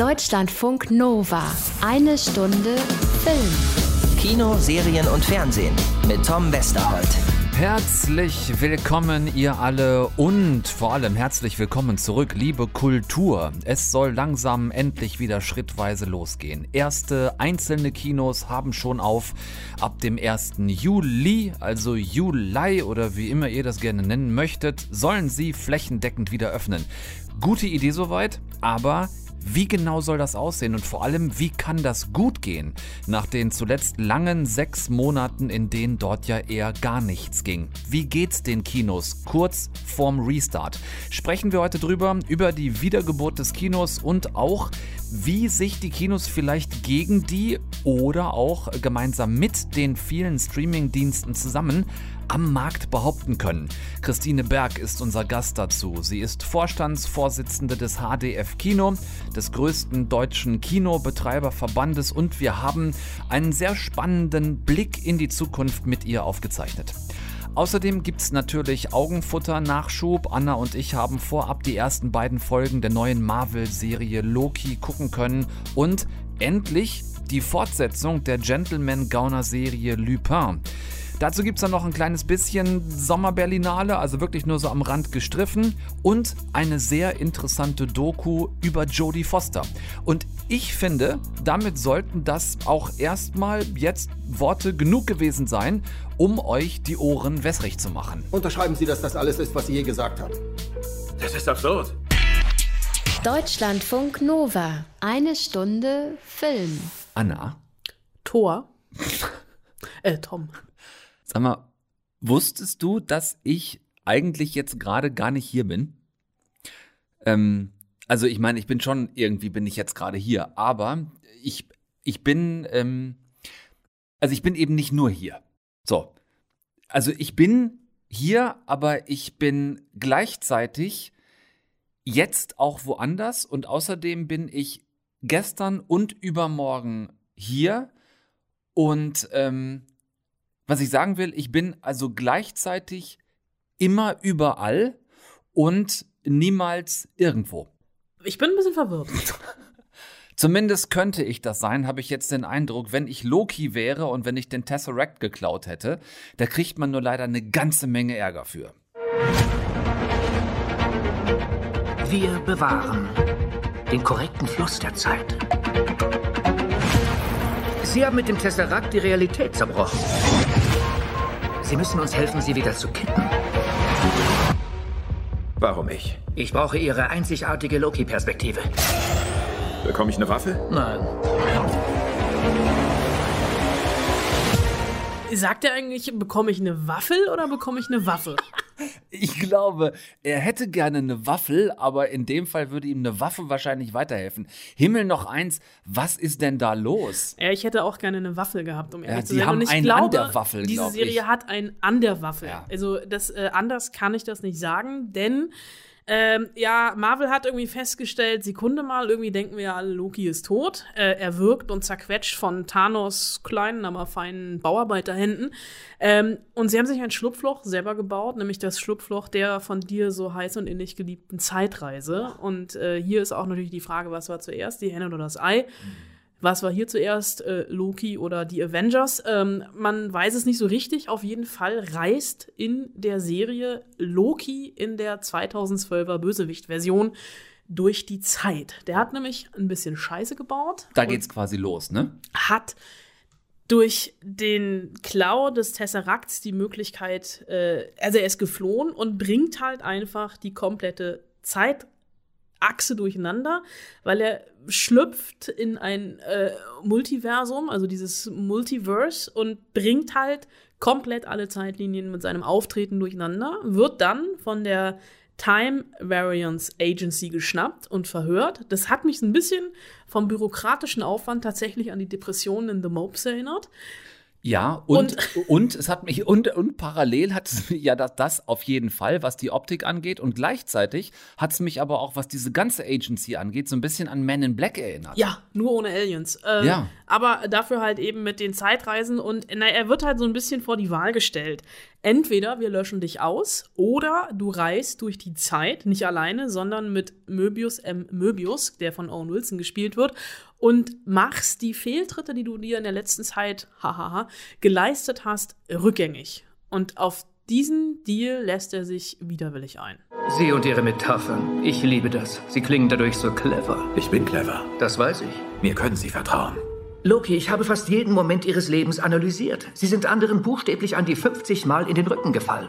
Deutschlandfunk Nova. Eine Stunde Film. Kino, Serien und Fernsehen mit Tom Westerholt. Herzlich willkommen ihr alle und vor allem herzlich willkommen zurück, liebe Kultur. Es soll langsam endlich wieder schrittweise losgehen. Erste einzelne Kinos haben schon auf. Ab dem 1. Juli, also Juli oder wie immer ihr das gerne nennen möchtet, sollen sie flächendeckend wieder öffnen. Gute Idee soweit, aber wie genau soll das aussehen und vor allem, wie kann das gut gehen nach den zuletzt langen sechs Monaten, in denen dort ja eher gar nichts ging? Wie geht's den Kinos kurz vorm Restart? Sprechen wir heute drüber, über die Wiedergeburt des Kinos und auch, wie sich die Kinos vielleicht gegen die oder auch gemeinsam mit den vielen Streamingdiensten zusammen am Markt behaupten können. Christine Berg ist unser Gast dazu. Sie ist Vorstandsvorsitzende des HDF Kino, des größten deutschen Kinobetreiberverbandes und wir haben einen sehr spannenden Blick in die Zukunft mit ihr aufgezeichnet. Außerdem gibt es natürlich Augenfutter-Nachschub. Anna und ich haben vorab die ersten beiden Folgen der neuen Marvel-Serie Loki gucken können und endlich die Fortsetzung der Gentleman-Gauner-Serie Lupin. Dazu gibt es dann noch ein kleines bisschen Sommerberlinale, also wirklich nur so am Rand gestriffen und eine sehr interessante Doku über Jodie Foster. Und ich finde, damit sollten das auch erstmal jetzt Worte genug gewesen sein, um euch die Ohren wässrig zu machen. Unterschreiben Sie, dass das alles ist, was Sie je gesagt haben. Das ist absurd. Deutschlandfunk Nova. Eine Stunde Film. Anna, Thor. äh, Tom. Sag mal, wusstest du, dass ich eigentlich jetzt gerade gar nicht hier bin? Ähm, also ich meine, ich bin schon irgendwie bin ich jetzt gerade hier, aber ich ich bin ähm, also ich bin eben nicht nur hier. So, also ich bin hier, aber ich bin gleichzeitig jetzt auch woanders und außerdem bin ich gestern und übermorgen hier und ähm, was ich sagen will, ich bin also gleichzeitig immer überall und niemals irgendwo. Ich bin ein bisschen verwirrt. Zumindest könnte ich das sein, habe ich jetzt den Eindruck, wenn ich Loki wäre und wenn ich den Tesseract geklaut hätte, da kriegt man nur leider eine ganze Menge Ärger für. Wir bewahren den korrekten Fluss der Zeit. Sie haben mit dem Tesseract die Realität zerbrochen. Sie müssen uns helfen, sie wieder zu kitten. Warum ich? Ich brauche Ihre einzigartige Loki-Perspektive. Bekomme ich eine Waffe? Nein. Sagt er eigentlich, bekomme ich eine Waffel oder bekomme ich eine Waffe? Ich glaube, er hätte gerne eine Waffel, aber in dem Fall würde ihm eine Waffe wahrscheinlich weiterhelfen. Himmel noch eins, was ist denn da los? Ja, ich hätte auch gerne eine Waffel gehabt, um ehrlich Ja, zu sein. haben Und ich einen glaube, an Waffel, diese glaub Serie hat einen an der Waffel. Ja. Also das äh, anders kann ich das nicht sagen, denn ähm, ja, Marvel hat irgendwie festgestellt, Sekunde mal, irgendwie denken wir ja alle, Loki ist tot. Äh, er wirkt und zerquetscht von Thanos kleinen, aber feinen Bauarbeiterhänden. Ähm, und sie haben sich ein Schlupfloch selber gebaut, nämlich das Schlupfloch der von dir so heiß und innig geliebten Zeitreise. Und äh, hier ist auch natürlich die Frage, was war zuerst, die Henne oder das Ei? Was war hier zuerst, äh, Loki oder die Avengers? Ähm, man weiß es nicht so richtig. Auf jeden Fall reist in der Serie Loki in der 2012er Bösewicht-Version durch die Zeit. Der hat nämlich ein bisschen Scheiße gebaut. Da geht's quasi los, ne? hat durch den Klau des Tesseracts die Möglichkeit, äh, also er ist geflohen und bringt halt einfach die komplette Zeitachse durcheinander, weil er schlüpft in ein äh, Multiversum, also dieses Multiverse und bringt halt komplett alle Zeitlinien mit seinem Auftreten durcheinander, wird dann von der Time Variance Agency geschnappt und verhört. Das hat mich ein bisschen vom bürokratischen Aufwand tatsächlich an die Depressionen in The Mopes erinnert. Ja, und, und, es hat mich, und, und parallel hat es ja das, das auf jeden Fall, was die Optik angeht. Und gleichzeitig hat es mich aber auch, was diese ganze Agency angeht, so ein bisschen an Men in Black erinnert. Ja, nur ohne Aliens. Ähm, Ja. Aber dafür halt eben mit den Zeitreisen und na, er wird halt so ein bisschen vor die Wahl gestellt. Entweder wir löschen dich aus oder du reist durch die Zeit, nicht alleine, sondern mit Möbius M. Möbius, der von Owen Wilson gespielt wird, und machst die Fehltritte, die du dir in der letzten Zeit, hahaha, geleistet hast, rückgängig. Und auf diesen Deal lässt er sich widerwillig ein. Sie und Ihre Metaphern. Ich liebe das. Sie klingen dadurch so clever. Ich bin clever. Das weiß ich. Mir können Sie vertrauen. Loki, ich habe fast jeden Moment Ihres Lebens analysiert. Sie sind anderen buchstäblich an die 50 Mal in den Rücken gefallen.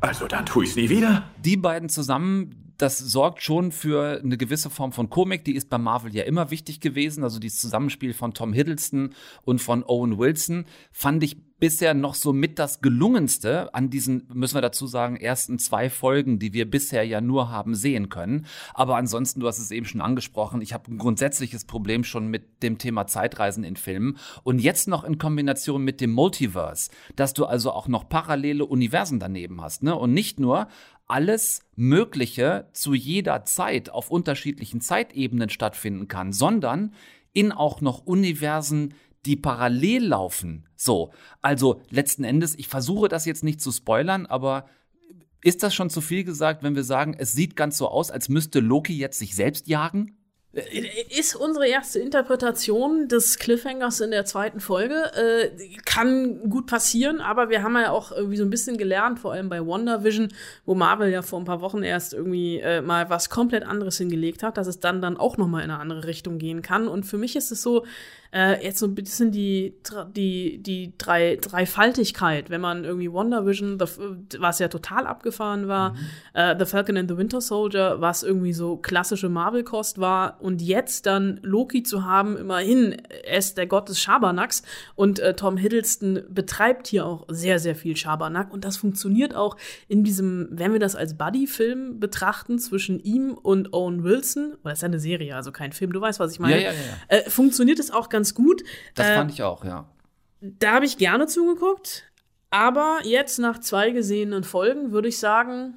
Also dann tue ich's nie wieder. Die beiden zusammen, das sorgt schon für eine gewisse Form von Komik. Die ist bei Marvel ja immer wichtig gewesen. Also dieses Zusammenspiel von Tom Hiddleston und von Owen Wilson fand ich bisher noch so mit das gelungenste an diesen, müssen wir dazu sagen, ersten zwei Folgen, die wir bisher ja nur haben sehen können. Aber ansonsten, du hast es eben schon angesprochen, ich habe ein grundsätzliches Problem schon mit dem Thema Zeitreisen in Filmen. Und jetzt noch in Kombination mit dem Multiverse, dass du also auch noch parallele Universen daneben hast. Ne? Und nicht nur alles Mögliche zu jeder Zeit auf unterschiedlichen Zeitebenen stattfinden kann, sondern in auch noch Universen, die parallel laufen. So, also letzten Endes, ich versuche das jetzt nicht zu spoilern, aber ist das schon zu viel gesagt, wenn wir sagen, es sieht ganz so aus, als müsste Loki jetzt sich selbst jagen? Ist unsere erste Interpretation des Cliffhangers in der zweiten Folge. Äh, kann gut passieren, aber wir haben ja auch irgendwie so ein bisschen gelernt, vor allem bei WandaVision, wo Marvel ja vor ein paar Wochen erst irgendwie äh, mal was komplett anderes hingelegt hat, dass es dann dann auch noch mal in eine andere Richtung gehen kann. Und für mich ist es so, äh, jetzt so ein bisschen die, die, die drei, Dreifaltigkeit, wenn man irgendwie WandaVision, was ja total abgefahren war, mhm. äh, The Falcon and the Winter Soldier, was irgendwie so klassische Marvel-Kost war, und jetzt dann Loki zu haben, immerhin, er ist der Gott des Schabernacks und äh, Tom Hiddleston betreibt hier auch sehr, sehr viel Schabernack und das funktioniert auch in diesem, wenn wir das als Buddy-Film betrachten, zwischen ihm und Owen Wilson, oder ist ja eine Serie, also kein Film, du weißt, was ich meine, ja, ja, ja. Äh, funktioniert es auch ganz ganz gut. Das äh, fand ich auch, ja. Da habe ich gerne zugeguckt. Aber jetzt nach zwei gesehenen Folgen würde ich sagen,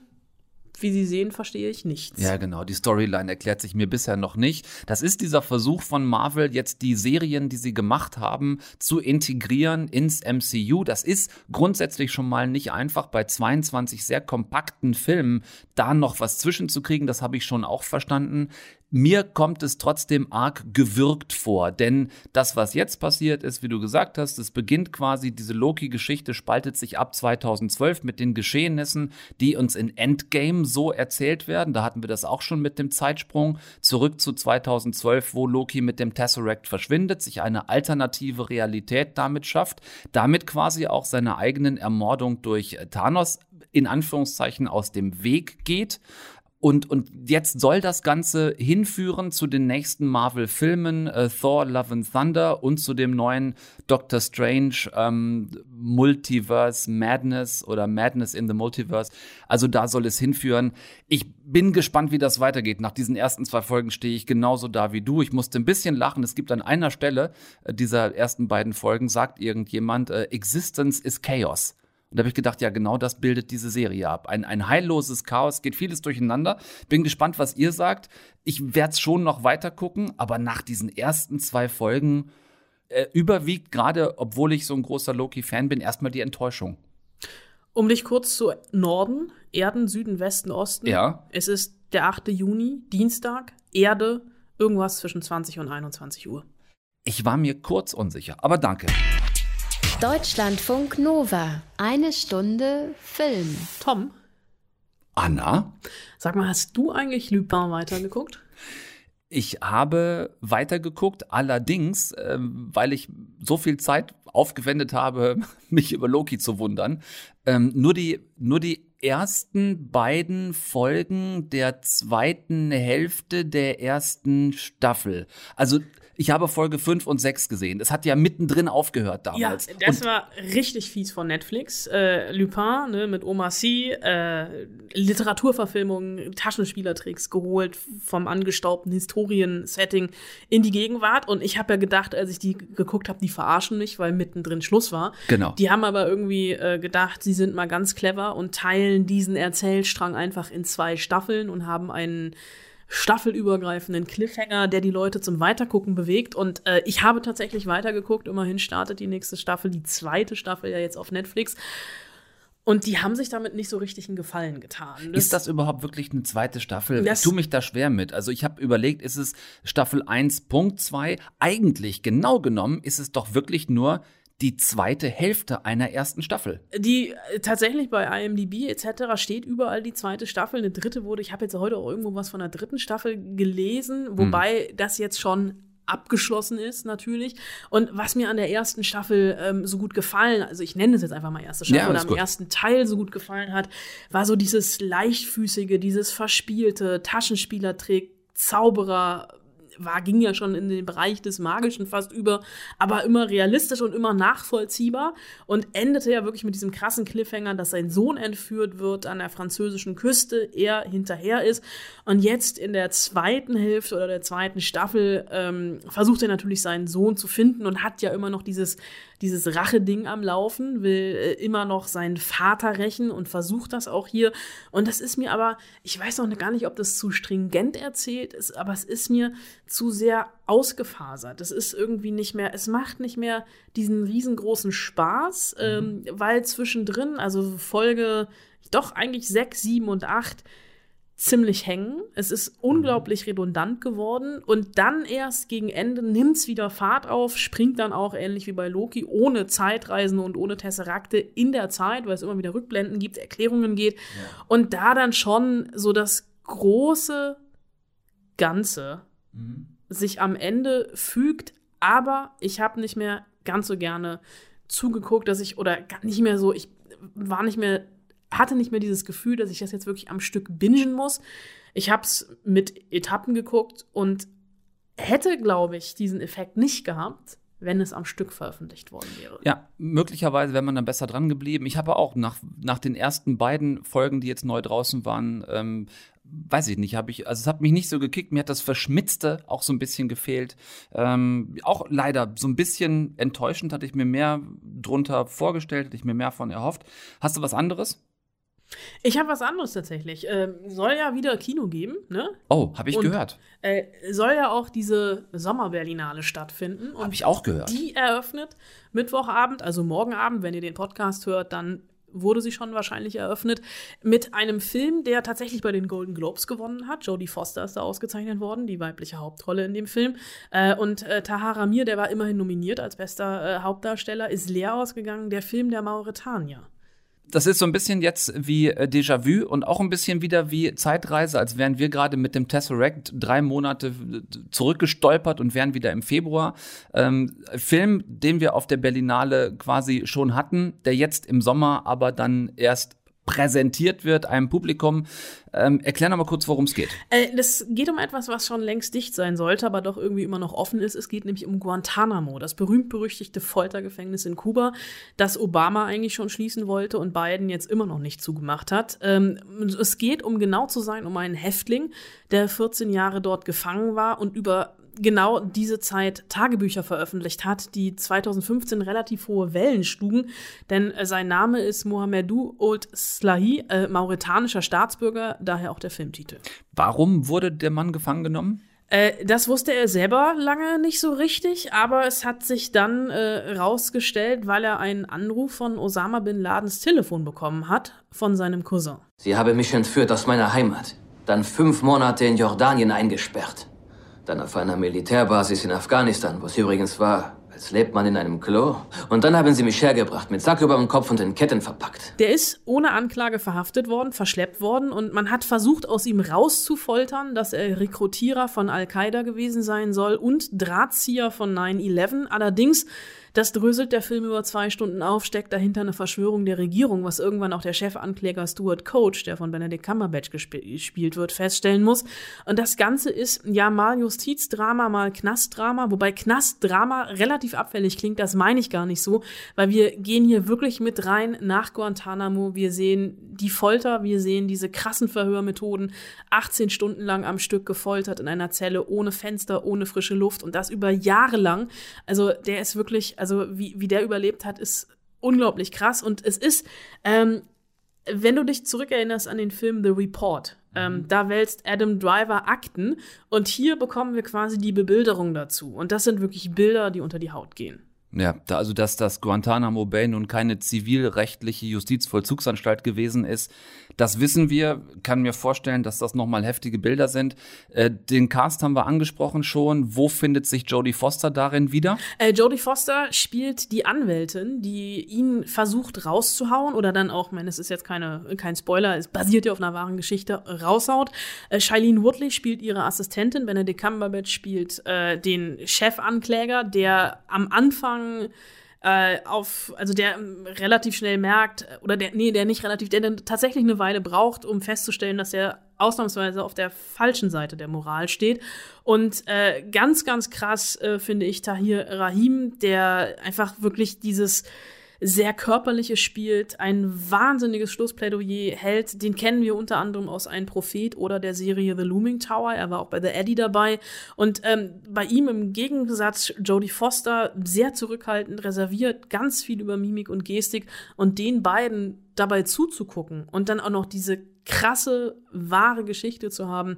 wie Sie sehen, verstehe ich nichts. Ja, genau. Die Storyline erklärt sich mir bisher noch nicht. Das ist dieser Versuch von Marvel, jetzt die Serien, die sie gemacht haben, zu integrieren ins MCU. Das ist grundsätzlich schon mal nicht einfach, bei 22 sehr kompakten Filmen da noch was zwischenzukriegen. Das habe ich schon auch verstanden. Mir kommt es trotzdem arg gewürgt vor, denn das, was jetzt passiert ist, wie du gesagt hast, es beginnt quasi, diese Loki-Geschichte spaltet sich ab 2012 mit den Geschehnissen, die uns in Endgame so erzählt werden. Da hatten wir das auch schon mit dem Zeitsprung zurück zu 2012, wo Loki mit dem Tesseract verschwindet, sich eine alternative Realität damit schafft, damit quasi auch seine eigenen Ermordung durch Thanos in Anführungszeichen aus dem Weg geht. Und, und jetzt soll das Ganze hinführen zu den nächsten Marvel-Filmen, äh, Thor, Love and Thunder und zu dem neuen Doctor Strange ähm, Multiverse Madness oder Madness in the Multiverse. Also da soll es hinführen. Ich bin gespannt, wie das weitergeht. Nach diesen ersten zwei Folgen stehe ich genauso da wie du. Ich musste ein bisschen lachen. Es gibt an einer Stelle äh, dieser ersten beiden Folgen, sagt irgendjemand, äh, Existence is Chaos. Und da habe ich gedacht, ja, genau das bildet diese Serie ab. Ein, ein heilloses Chaos, geht vieles durcheinander. Bin gespannt, was ihr sagt. Ich werde es schon noch weiter gucken, aber nach diesen ersten zwei Folgen äh, überwiegt gerade, obwohl ich so ein großer Loki-Fan bin, erstmal die Enttäuschung. Um dich kurz zu Norden, Erden, Süden, Westen, Osten. Ja. Es ist der 8. Juni, Dienstag, Erde, irgendwas zwischen 20 und 21 Uhr. Ich war mir kurz unsicher, aber danke. Deutschlandfunk Nova. Eine Stunde Film. Tom. Anna? Sag mal, hast du eigentlich Lupin weitergeguckt? Ich habe weitergeguckt, allerdings, äh, weil ich so viel Zeit aufgewendet habe, mich über Loki zu wundern, ähm, nur die, nur die ersten beiden Folgen der zweiten Hälfte der ersten Staffel. Also ich habe Folge 5 und 6 gesehen. Es hat ja mittendrin aufgehört damals. Ja, das und war richtig fies von Netflix. Äh, Lupin ne, mit Oma C, äh, Literaturverfilmung, Taschenspielertricks geholt vom angestaubten Historien-Setting in die Gegenwart. Und ich habe ja gedacht, als ich die geguckt habe, die verarschen mich, weil mittendrin Schluss war. Genau. Die haben aber irgendwie äh, gedacht, sie sind mal ganz clever und teilen diesen Erzählstrang einfach in zwei Staffeln und haben einen staffelübergreifenden Cliffhanger, der die Leute zum Weitergucken bewegt. Und äh, ich habe tatsächlich weitergeguckt. Immerhin startet die nächste Staffel, die zweite Staffel ja jetzt auf Netflix. Und die haben sich damit nicht so richtig einen Gefallen getan. ist das überhaupt wirklich eine zweite Staffel? Das- ich tue mich da schwer mit. Also ich habe überlegt, ist es Staffel 1.2? Eigentlich, genau genommen, ist es doch wirklich nur die zweite Hälfte einer ersten Staffel. Die äh, tatsächlich bei IMDb etc. steht überall die zweite Staffel. Eine dritte wurde, ich habe jetzt heute auch irgendwo was von der dritten Staffel gelesen, wobei das jetzt schon abgeschlossen ist natürlich. Und was mir an der ersten Staffel ähm, so gut gefallen, also ich nenne es jetzt einfach mal erste Staffel, Ja, oder am gut. ersten Teil so gut gefallen hat, war so dieses leichtfüßige, dieses verspielte, Taschenspielertrick, Zauberer, war, ging ja schon in den Bereich des Magischen fast über, aber immer realistisch und immer nachvollziehbar und endete ja wirklich mit diesem krassen Cliffhanger, dass sein Sohn entführt wird an der französischen Küste, er hinterher ist und jetzt in der zweiten Hälfte oder der zweiten Staffel ähm, versucht er natürlich seinen Sohn zu finden und hat ja immer noch dieses dieses Rache-Ding am Laufen, will äh, immer noch seinen Vater rächen und versucht das auch hier. Und das ist mir aber, ich weiß noch gar nicht, ob das zu stringent erzählt ist, aber es ist mir zu sehr ausgefasert. Es ist irgendwie nicht mehr, es macht nicht mehr diesen riesengroßen Spaß, ähm, weil zwischendrin, also Folge doch eigentlich sechs, sieben und acht, ziemlich hängen. Es ist unglaublich redundant geworden. Und dann erst gegen Ende nimmt es wieder Fahrt auf, springt dann auch ähnlich wie bei Loki ohne Zeitreisen und ohne Tesserakte in der Zeit, weil es immer wieder Rückblenden gibt, Erklärungen geht. Und da dann schon so das große Ganze sich am Ende fügt, aber ich habe nicht mehr ganz so gerne zugeguckt, dass ich oder nicht mehr so, ich war nicht mehr hatte nicht mehr dieses Gefühl, dass ich das jetzt wirklich am Stück bingen muss. Ich habe es mit Etappen geguckt und hätte, glaube ich, diesen Effekt nicht gehabt, wenn es am Stück veröffentlicht worden wäre. Ja, möglicherweise wäre man dann besser dran geblieben. Ich habe auch nach, nach den ersten beiden Folgen, die jetzt neu draußen waren, ähm, weiß ich nicht, habe ich, also es hat mich nicht so gekickt, mir hat das Verschmitzte auch so ein bisschen gefehlt. Ähm, auch leider so ein bisschen enttäuschend, hatte ich mir mehr drunter vorgestellt, hatte ich mir mehr von erhofft. Hast du was anderes? Ich habe was anderes tatsächlich. Ähm, soll ja wieder Kino geben, ne? Oh, habe ich Und- gehört. Äh, soll ja auch diese Sommerberlinale stattfinden. Habe ich auch gehört. Die eröffnet Mittwochabend, also morgen Abend, wenn ihr den Podcast hört, dann wurde sie schon wahrscheinlich eröffnet, mit einem Film, der tatsächlich bei den Golden Globes gewonnen hat. Jodie Foster ist da ausgezeichnet worden, die weibliche Hauptrolle in dem Film. Äh, und äh, Tahara Mir, der war immerhin nominiert als bester äh, Hauptdarsteller, ist leer ausgegangen. Der Film der Mauretanier. Das ist so ein bisschen jetzt wie äh, Déjà-vu und auch ein bisschen wieder wie Zeitreise, als wären wir gerade mit dem Tesseract drei Monate äh, zurückgestolpert und wären wieder im Februar. Ähm, Film, den wir auf der Berlinale quasi schon hatten, der jetzt im Sommer aber dann erst präsentiert wird einem Publikum. Ähm, erklär noch mal kurz, worum es geht. Äh, das geht um etwas, was schon längst dicht sein sollte, aber doch irgendwie immer noch offen ist. Es geht nämlich um Guantanamo, das berühmt-berüchtigte Foltergefängnis in Kuba, das Obama eigentlich schon schließen wollte und Biden jetzt immer noch nicht zugemacht hat. Ähm, es geht, um genau zu sein, um einen Häftling, der 14 Jahre dort gefangen war und über genau diese Zeit Tagebücher veröffentlicht hat, die 2015 relativ hohe Wellen schlugen, denn äh, sein Name ist Mohamedou Old Slahi, äh, mauretanischer Staatsbürger, daher auch der Filmtitel. Warum wurde der Mann gefangen genommen? Äh, das wusste er selber lange nicht so richtig, aber es hat sich dann äh, rausgestellt, weil er einen Anruf von Osama bin Ladens Telefon bekommen hat von seinem Cousin. Sie habe mich entführt aus meiner Heimat, dann fünf Monate in Jordanien eingesperrt, dann auf einer Militärbasis in Afghanistan, wo es übrigens war, als lebt man in einem Klo, und dann haben sie mich hergebracht, mit Sack über dem Kopf und in Ketten verpackt. Der ist ohne Anklage verhaftet worden, verschleppt worden und man hat versucht, aus ihm rauszufoltern, dass er Rekrutierer von Al-Qaida gewesen sein soll und Drahtzieher von 9-11. Allerdings, das dröselt der Film über zwei Stunden auf, steckt dahinter eine Verschwörung der Regierung, was irgendwann auch der Chefankläger Stuart Coach, der von Benedict Cumberbatch gesp gespielt wird, feststellen muss. Und das Ganze ist ja mal Justizdrama, mal Knastdrama, wobei Knastdrama relativ abfällig klingt, das meine ich gar nicht so, weil wir gehen hier wirklich mit rein nach Guantanamo. Wir sehen die Folter, wir sehen diese krassen Verhörmethoden, 18 Stunden lang am Stück gefoltert in einer Zelle, ohne Fenster, ohne frische Luft und das über Jahre lang. Also der ist wirklich, also wie, wie der überlebt hat, ist unglaublich krass und es ist, ähm, wenn du dich zurückerinnerst an den Film The Report, Ähm, da wälzt Adam Driver Akten und hier bekommen wir quasi die Bebilderung dazu. Und das sind wirklich Bilder, die unter die Haut gehen. Ja, da, also dass das Guantanamo Bay nun keine zivilrechtliche Justizvollzugsanstalt gewesen ist, das wissen wir. Kann mir vorstellen, dass das nochmal heftige Bilder sind. Äh, den Cast haben wir angesprochen schon. Wo findet sich Jodie Foster darin wieder? Äh, Jodie Foster spielt die Anwältin, die ihn versucht rauszuhauen oder dann auch, ich meine, es ist jetzt keine, kein Spoiler, es basiert ja auf einer wahren Geschichte, raushaut. Äh, Shailene Woodley spielt ihre Assistentin, Benedict Cumberbatch spielt äh, den Chefankläger, der am Anfang Anfang äh, auf, also der ähm, relativ schnell merkt, oder der, nee, der nicht relativ, der tatsächlich eine Weile braucht, um festzustellen, dass er ausnahmsweise auf der falschen Seite der Moral steht. Und äh, ganz, ganz krass äh, finde ich Tahir Rahim, der einfach wirklich dieses sehr körperliches spielt, ein wahnsinniges Schlussplädoyer hält. Den kennen wir unter anderem aus Ein Prophet oder der Serie The Looming Tower. Er war auch bei The Eddie dabei. Und ähm, bei ihm im Gegensatz Jodie Foster sehr zurückhaltend, reserviert, ganz viel über Mimik und Gestik. Und den beiden dabei zuzugucken und dann auch noch diese krasse, wahre Geschichte zu haben,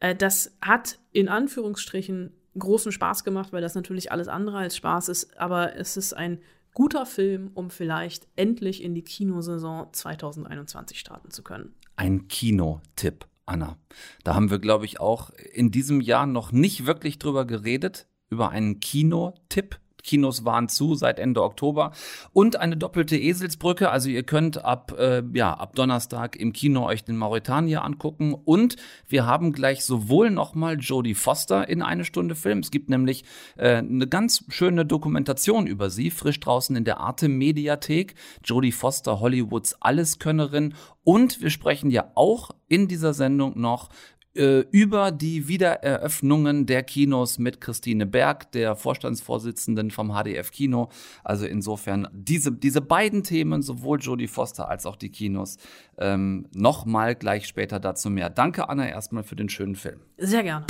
äh, das hat in Anführungsstrichen großen Spaß gemacht, weil das natürlich alles andere als Spaß ist. Aber es ist ein guter Film, um vielleicht endlich in die Kinosaison 2021 starten zu können. Ein Kinotipp, Anna. Da haben wir, glaube ich, auch in diesem Jahr noch nicht wirklich drüber geredet, über einen Kinotipp. Kinos waren zu seit Ende Oktober und eine doppelte Eselsbrücke. Also ihr könnt ab äh, ja ab Donnerstag im Kino euch den Mauretanier angucken und wir haben gleich sowohl nochmal Jodie Foster in eine Stunde Film. Es gibt nämlich äh, eine ganz schöne Dokumentation über sie frisch draußen in der Arte Mediathek. Jodie Foster Hollywoods Alleskönnerin und wir sprechen ja auch in dieser Sendung noch äh, über die Wiedereröffnungen der Kinos mit Christine Berg, der Vorstandsvorsitzenden vom HDF Kino. Also insofern diese, diese beiden Themen, sowohl Jodie Foster als auch die Kinos, ähm, nochmal gleich später dazu mehr. Danke, Anna, erstmal für den schönen Film. Sehr gerne.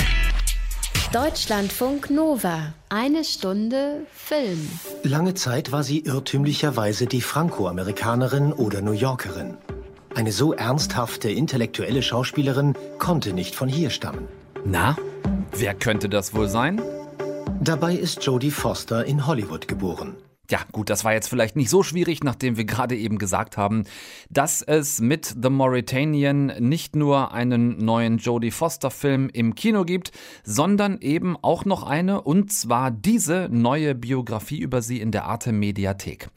Deutschlandfunk Nova. Eine Stunde Film. Lange Zeit war sie irrtümlicherweise die Franco-Amerikanerin oder New Yorkerin. Eine so ernsthafte, intellektuelle Schauspielerin konnte nicht von hier stammen. Na, wer könnte das wohl sein? Dabei ist Jodie Foster in Hollywood geboren. Ja, gut, das war jetzt vielleicht nicht so schwierig, nachdem wir gerade eben gesagt haben, dass es mit The Mauritanian nicht nur einen neuen Jodie Foster Film im Kino gibt, sondern eben auch noch eine, und zwar diese neue Biografie über sie in der Arte Mediathek.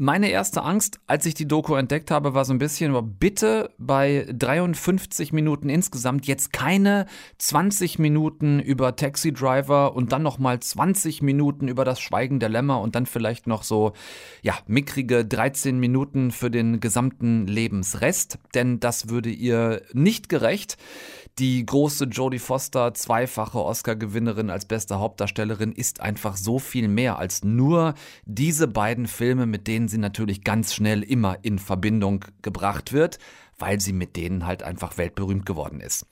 Meine erste Angst, als ich die Doku entdeckt habe, war so ein bisschen, bitte bei 53 Minuten insgesamt jetzt keine 20 Minuten über Taxi Driver und dann nochmal 20 Minuten über das Schweigen der Lämmer und dann vielleicht noch so, ja, mickrige 13 Minuten für den gesamten Lebensrest, denn das würde ihr nicht gerecht. Die große Jodie Foster, zweifache Oscar-Gewinnerin als beste Hauptdarstellerin, ist einfach so viel mehr als nur diese beiden Filme, mit denen sie natürlich ganz schnell immer in Verbindung gebracht wird, weil sie mit denen halt einfach weltberühmt geworden ist.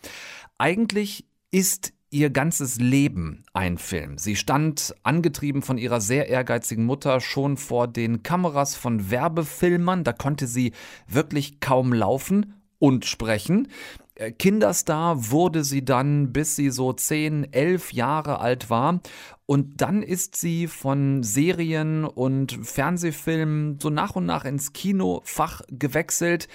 Eigentlich ist ihr ganzes Leben ein Film. Sie stand, angetrieben von ihrer sehr ehrgeizigen Mutter, schon vor den Kameras von Werbefilmern. Da konnte sie wirklich kaum laufen und sprechen. Äh, Kinderstar wurde sie dann, bis sie so 10, 11 Jahre alt war. Und dann ist sie von Serien und Fernsehfilmen so nach und nach ins Kinofach gewechselt.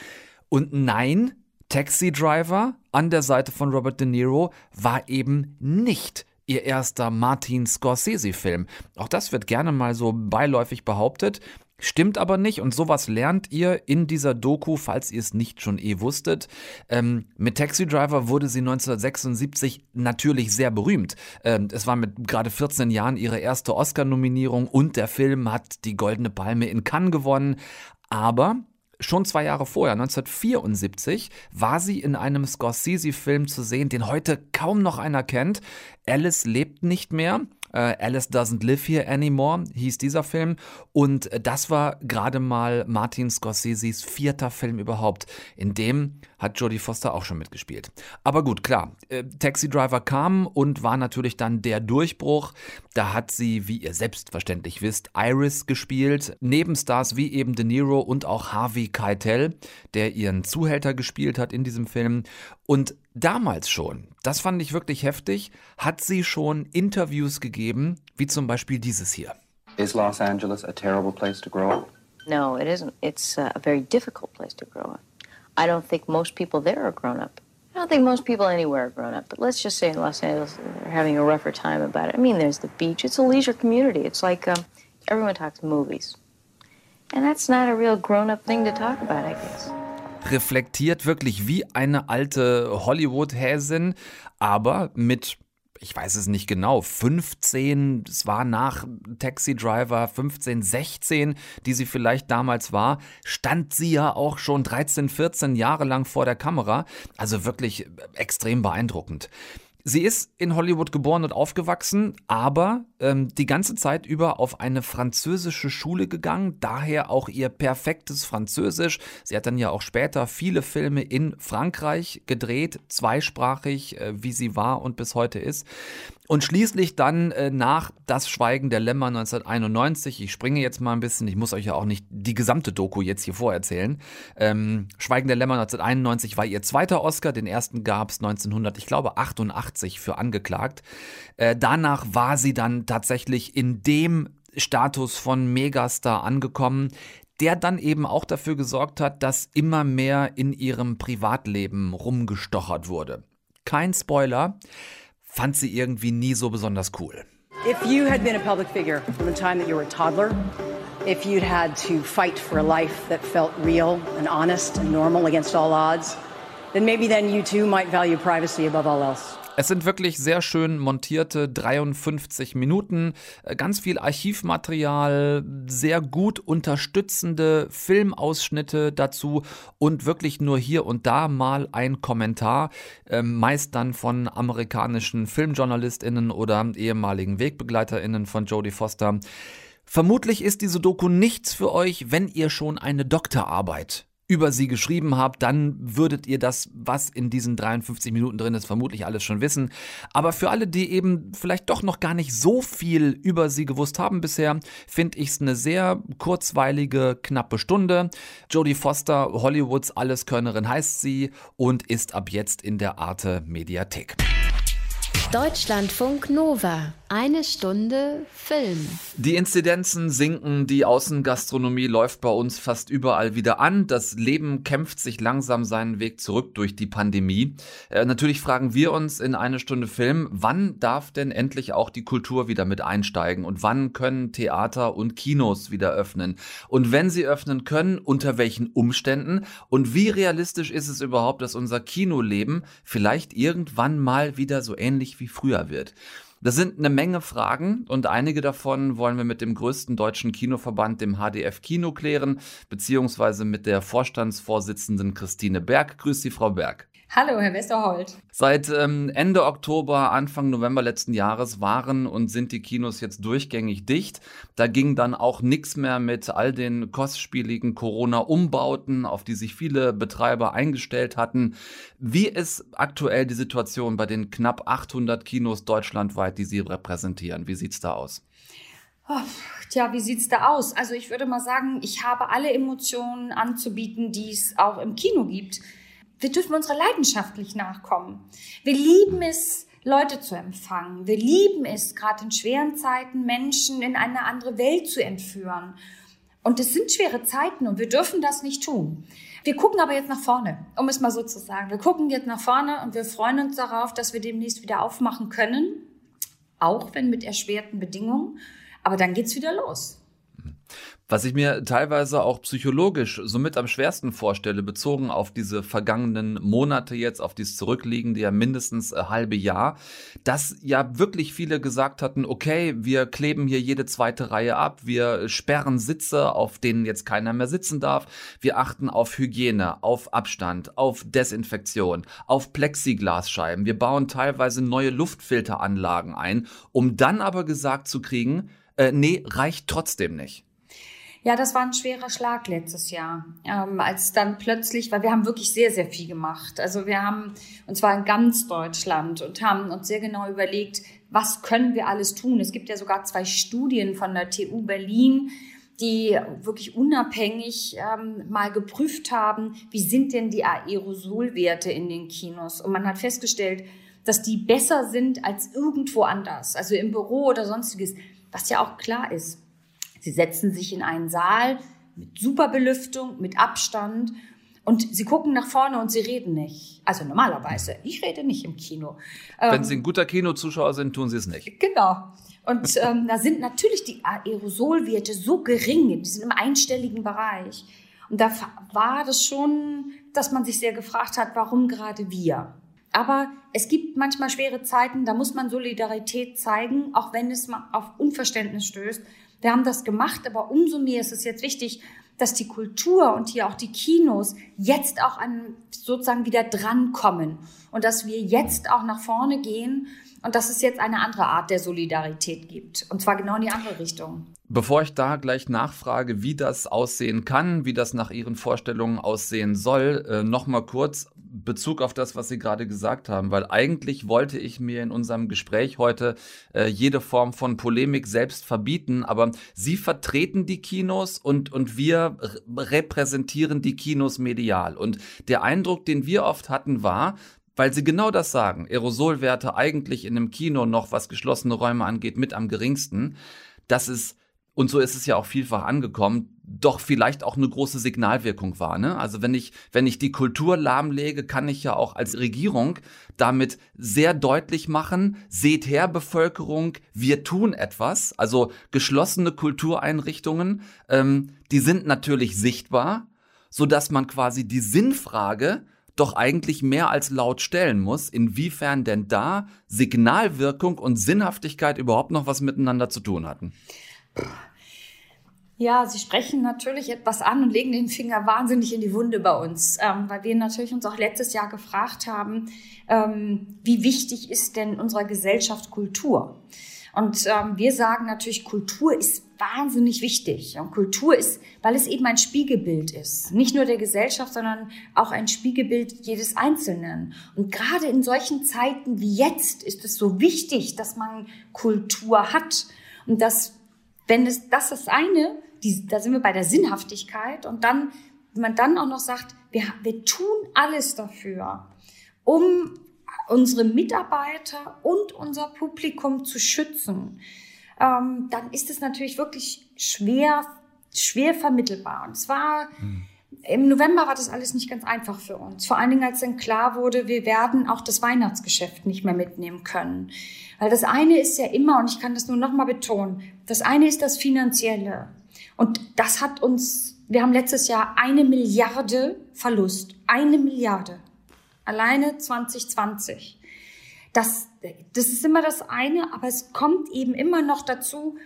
Und nein, Taxi Driver an der Seite von Robert De Niro war eben nicht ihr erster Martin Scorsese-Film. Auch das wird gerne mal so beiläufig behauptet. Stimmt aber nicht und sowas lernt ihr in dieser Doku, falls ihr es nicht schon eh wusstet. Ähm, mit Taxi Driver wurde sie 1976 natürlich sehr berühmt. Ähm, es war mit gerade 14 Jahren ihre erste Oscar-Nominierung und der Film hat die Goldene Palme in Cannes gewonnen. Aber Schon zwei Jahre vorher, 1974, war sie in einem Scorsese-Film zu sehen, den heute kaum noch einer kennt. Alice lebt nicht mehr Alice Doesn't Live Here Anymore hieß dieser Film. Und das war gerade mal Martin Scorseses vierter Film überhaupt. In dem hat Jodie Foster auch schon mitgespielt. Aber gut, klar. Äh, Taxi Driver kam und war natürlich dann der Durchbruch. Da hat sie, wie ihr selbstverständlich wisst, Iris gespielt. Nebenstars wie eben De Niro und auch Harvey Keitel, der ihren Zuhälter gespielt hat in diesem Film. Und damals schon, das fand ich wirklich heftig, hat sie schon Interviews gegeben, wie zum Beispiel dieses hier. Is Los Angeles a terrible place to grow up? No, it isn't. It's uh, a very difficult place to grow up. I don't think most people there are grown up. I don't think most people anywhere are grown up, but let's just say in Los Angeles they're having a rougher time about it. I mean, there's the beach. It's a leisure community. It's like um, everyone talks movies. And that's not a real grown up thing to talk about, I guess. Reflektiert wirklich wie eine alte Hollywood-Häsin, aber mit ich weiß es nicht genau, 15, es war nach Taxi Driver 15, 16, die sie vielleicht damals war, stand sie ja auch schon 13, 14 Jahre lang vor der Kamera. Also wirklich extrem beeindruckend. Sie ist in Hollywood geboren und aufgewachsen, aber ähm, die ganze Zeit über auf eine französische Schule gegangen, daher auch ihr perfektes Französisch. Sie hat dann ja auch später viele Filme in Frankreich gedreht, zweisprachig, äh, wie sie war und bis heute ist. Und schließlich dann äh, nach Das Schweigen der Lämmer 1991, ich springe jetzt mal ein bisschen, ich muss euch ja auch nicht die gesamte Doku jetzt hier vorerzählen. Ähm, Schweigen der Lämmer 1991 war ihr zweiter Oscar, den ersten gab es 1900, ich glaube 88 für angeklagt. Äh, danach war sie dann tatsächlich in dem Status von Megastar angekommen, der dann eben auch dafür gesorgt hat, dass immer mehr in ihrem Privatleben rumgestochert wurde. Kein Spoiler fand sie irgendwie nie so besonders cool. If you had been a public figure from the time that you were a toddler, if you'd had to fight for a life that felt real and honest and normal against all odds, then maybe then you too might value privacy above all else. Es sind wirklich sehr schön montierte 53 Minuten, äh, ganz viel Archivmaterial, sehr gut unterstützende Filmausschnitte dazu und wirklich nur hier und da mal ein Kommentar, ähm, meist dann von amerikanischen Filmjournalistinnen oder ehemaligen Wegbegleiterinnen von Jodie Foster. Vermutlich ist diese Doku nichts für euch, wenn ihr schon eine Doktorarbeit über sie geschrieben habt, dann würdet ihr das, was in diesen 53 Minuten drin ist, vermutlich alles schon wissen. Aber für alle, die eben vielleicht doch noch gar nicht so viel über sie gewusst haben bisher, finde ich es eine sehr kurzweilige, knappe Stunde. Jodie Foster, Hollywoods Alleskönnerin heißt sie und ist ab jetzt in der Arte Mediathek. Deutschlandfunk Nova. Eine Stunde Film. Die Inzidenzen sinken, die Außengastronomie läuft bei uns fast überall wieder an. Das Leben kämpft sich langsam seinen Weg zurück durch die Pandemie. Äh, natürlich fragen wir uns in eine Stunde Film, wann darf denn endlich auch die Kultur wieder mit einsteigen und wann können Theater und Kinos wieder öffnen? Und wenn sie öffnen können, unter welchen Umständen? Und wie realistisch ist es überhaupt, dass unser Kinoleben vielleicht irgendwann mal wieder so ähnlich wie früher wird? Das sind eine Menge Fragen und einige davon wollen wir mit dem größten deutschen Kinoverband, dem HDF Kino, klären, beziehungsweise mit der Vorstandsvorsitzenden Christine Berg. Grüß Sie, Frau Berg. Hallo, Herr Westerholt. Seit ähm, Ende Oktober, Anfang November letzten Jahres waren und sind die Kinos jetzt durchgängig dicht. Da ging dann auch nichts mehr mit all den kostspieligen Corona-Umbauten, auf die sich viele Betreiber eingestellt hatten. Wie ist aktuell die Situation bei den knapp 800 Kinos deutschlandweit, die Sie repräsentieren? Wie sieht's da aus? Oh, tja, wie sieht's da aus? Also ich würde mal sagen, ich habe alle Emotionen anzubieten, die es auch im Kino gibt wir dürfen unserer leidenschaftlich nachkommen. Wir lieben es, Leute zu empfangen. Wir lieben es, gerade in schweren Zeiten Menschen in eine andere Welt zu entführen. Und es sind schwere Zeiten und wir dürfen das nicht tun. Wir gucken aber jetzt nach vorne, um es mal so zu sagen. Wir gucken jetzt nach vorne und wir freuen uns darauf, dass wir demnächst wieder aufmachen können. Auch wenn mit erschwerten Bedingungen. Aber dann geht's wieder los. Was ich mir teilweise auch psychologisch somit am schwersten vorstelle, bezogen auf diese vergangenen Monate jetzt, auf dieses zurückliegende ja mindestens ein halbe Jahr, dass ja wirklich viele gesagt hatten, okay, wir kleben hier jede zweite Reihe ab, wir sperren Sitze, auf denen jetzt keiner mehr sitzen darf, wir achten auf Hygiene, auf Abstand, auf Desinfektion, auf Plexiglasscheiben, wir bauen teilweise neue Luftfilteranlagen ein, um dann aber gesagt zu kriegen, äh, nee, reicht trotzdem nicht. Ja, das war ein schwerer Schlag letztes Jahr, ähm, als dann plötzlich, weil wir haben wirklich sehr, sehr viel gemacht. Also wir haben, und zwar in ganz Deutschland, und haben uns sehr genau überlegt, was können wir alles tun. Es gibt ja sogar zwei Studien von der TU Berlin, die wirklich unabhängig ähm, mal geprüft haben, wie sind denn die Aerosolwerte in den Kinos. Und man hat festgestellt, dass die besser sind als irgendwo anders, also im Büro oder sonstiges, was ja auch klar ist. Sie setzen sich in einen Saal mit super Belüftung, mit Abstand und sie gucken nach vorne und sie reden nicht. Also normalerweise. Ich rede nicht im Kino. Wenn ähm, Sie ein guter Kinozuschauer sind, tun Sie es nicht. Genau. Und ähm, da sind natürlich die Aerosolwerte so gering, die sind im einstelligen Bereich. Und da war das schon, dass man sich sehr gefragt hat, warum gerade wir? Aber es gibt manchmal schwere Zeiten, da muss man Solidarität zeigen, auch wenn es mal auf Unverständnis stößt. Wir haben das gemacht, aber umso mehr ist es jetzt wichtig, dass die Kultur und hier auch die Kinos jetzt auch an sozusagen wieder drankommen und dass wir jetzt auch nach vorne gehen und dass es jetzt eine andere Art der Solidarität gibt. Und zwar genau in die andere Richtung. Bevor ich da gleich nachfrage, wie das aussehen kann, wie das nach Ihren Vorstellungen aussehen soll, äh, nochmal kurz Bezug auf das, was Sie gerade gesagt haben, weil eigentlich wollte ich mir in unserem Gespräch heute äh, jede Form von Polemik selbst verbieten, aber Sie vertreten die Kinos und, und wir repräsentieren die Kinos medial. Und der Eindruck, den wir oft hatten, war, weil sie genau das sagen, Aerosolwerte eigentlich in einem Kino noch, was geschlossene Räume angeht, mit am geringsten, dass es und so ist es ja auch vielfach angekommen, doch vielleicht auch eine große Signalwirkung war. Ne? Also wenn ich, wenn ich die Kultur lahmlege, kann ich ja auch als Regierung damit sehr deutlich machen, seht her, Bevölkerung, wir tun etwas. Also geschlossene Kultureinrichtungen, ähm, die sind natürlich sichtbar, so dass man quasi die Sinnfrage doch eigentlich mehr als laut stellen muss, inwiefern denn da Signalwirkung und Sinnhaftigkeit überhaupt noch was miteinander zu tun hatten. Ja, Sie sprechen natürlich etwas an und legen den Finger wahnsinnig in die Wunde bei uns, ähm, weil wir natürlich uns auch letztes Jahr gefragt haben, ähm, wie wichtig ist denn unserer Gesellschaft Kultur? Und ähm, wir sagen natürlich, Kultur ist wahnsinnig wichtig. Und Kultur ist, weil es eben ein Spiegelbild ist, nicht nur der Gesellschaft, sondern auch ein Spiegelbild jedes Einzelnen. Und gerade in solchen Zeiten wie jetzt ist es so wichtig, dass man Kultur hat und dass wenn es, das ist eine, die, da sind wir bei der Sinnhaftigkeit und dann, wenn man dann auch noch sagt, wir, wir tun alles dafür, um unsere Mitarbeiter und unser Publikum zu schützen, ähm, dann ist es natürlich wirklich schwer, schwer vermittelbar. Und zwar hm. im November war das alles nicht ganz einfach für uns. Vor allen Dingen, als dann klar wurde, wir werden auch das Weihnachtsgeschäft nicht mehr mitnehmen können. Weil das eine ist ja immer, und ich kann das nur nochmal betonen, das eine ist das Finanzielle. Und das hat uns, wir haben letztes Jahr eine Milliarde Verlust. Eine Milliarde. Alleine 2020. Das, das ist immer das eine, aber es kommt eben immer noch dazu,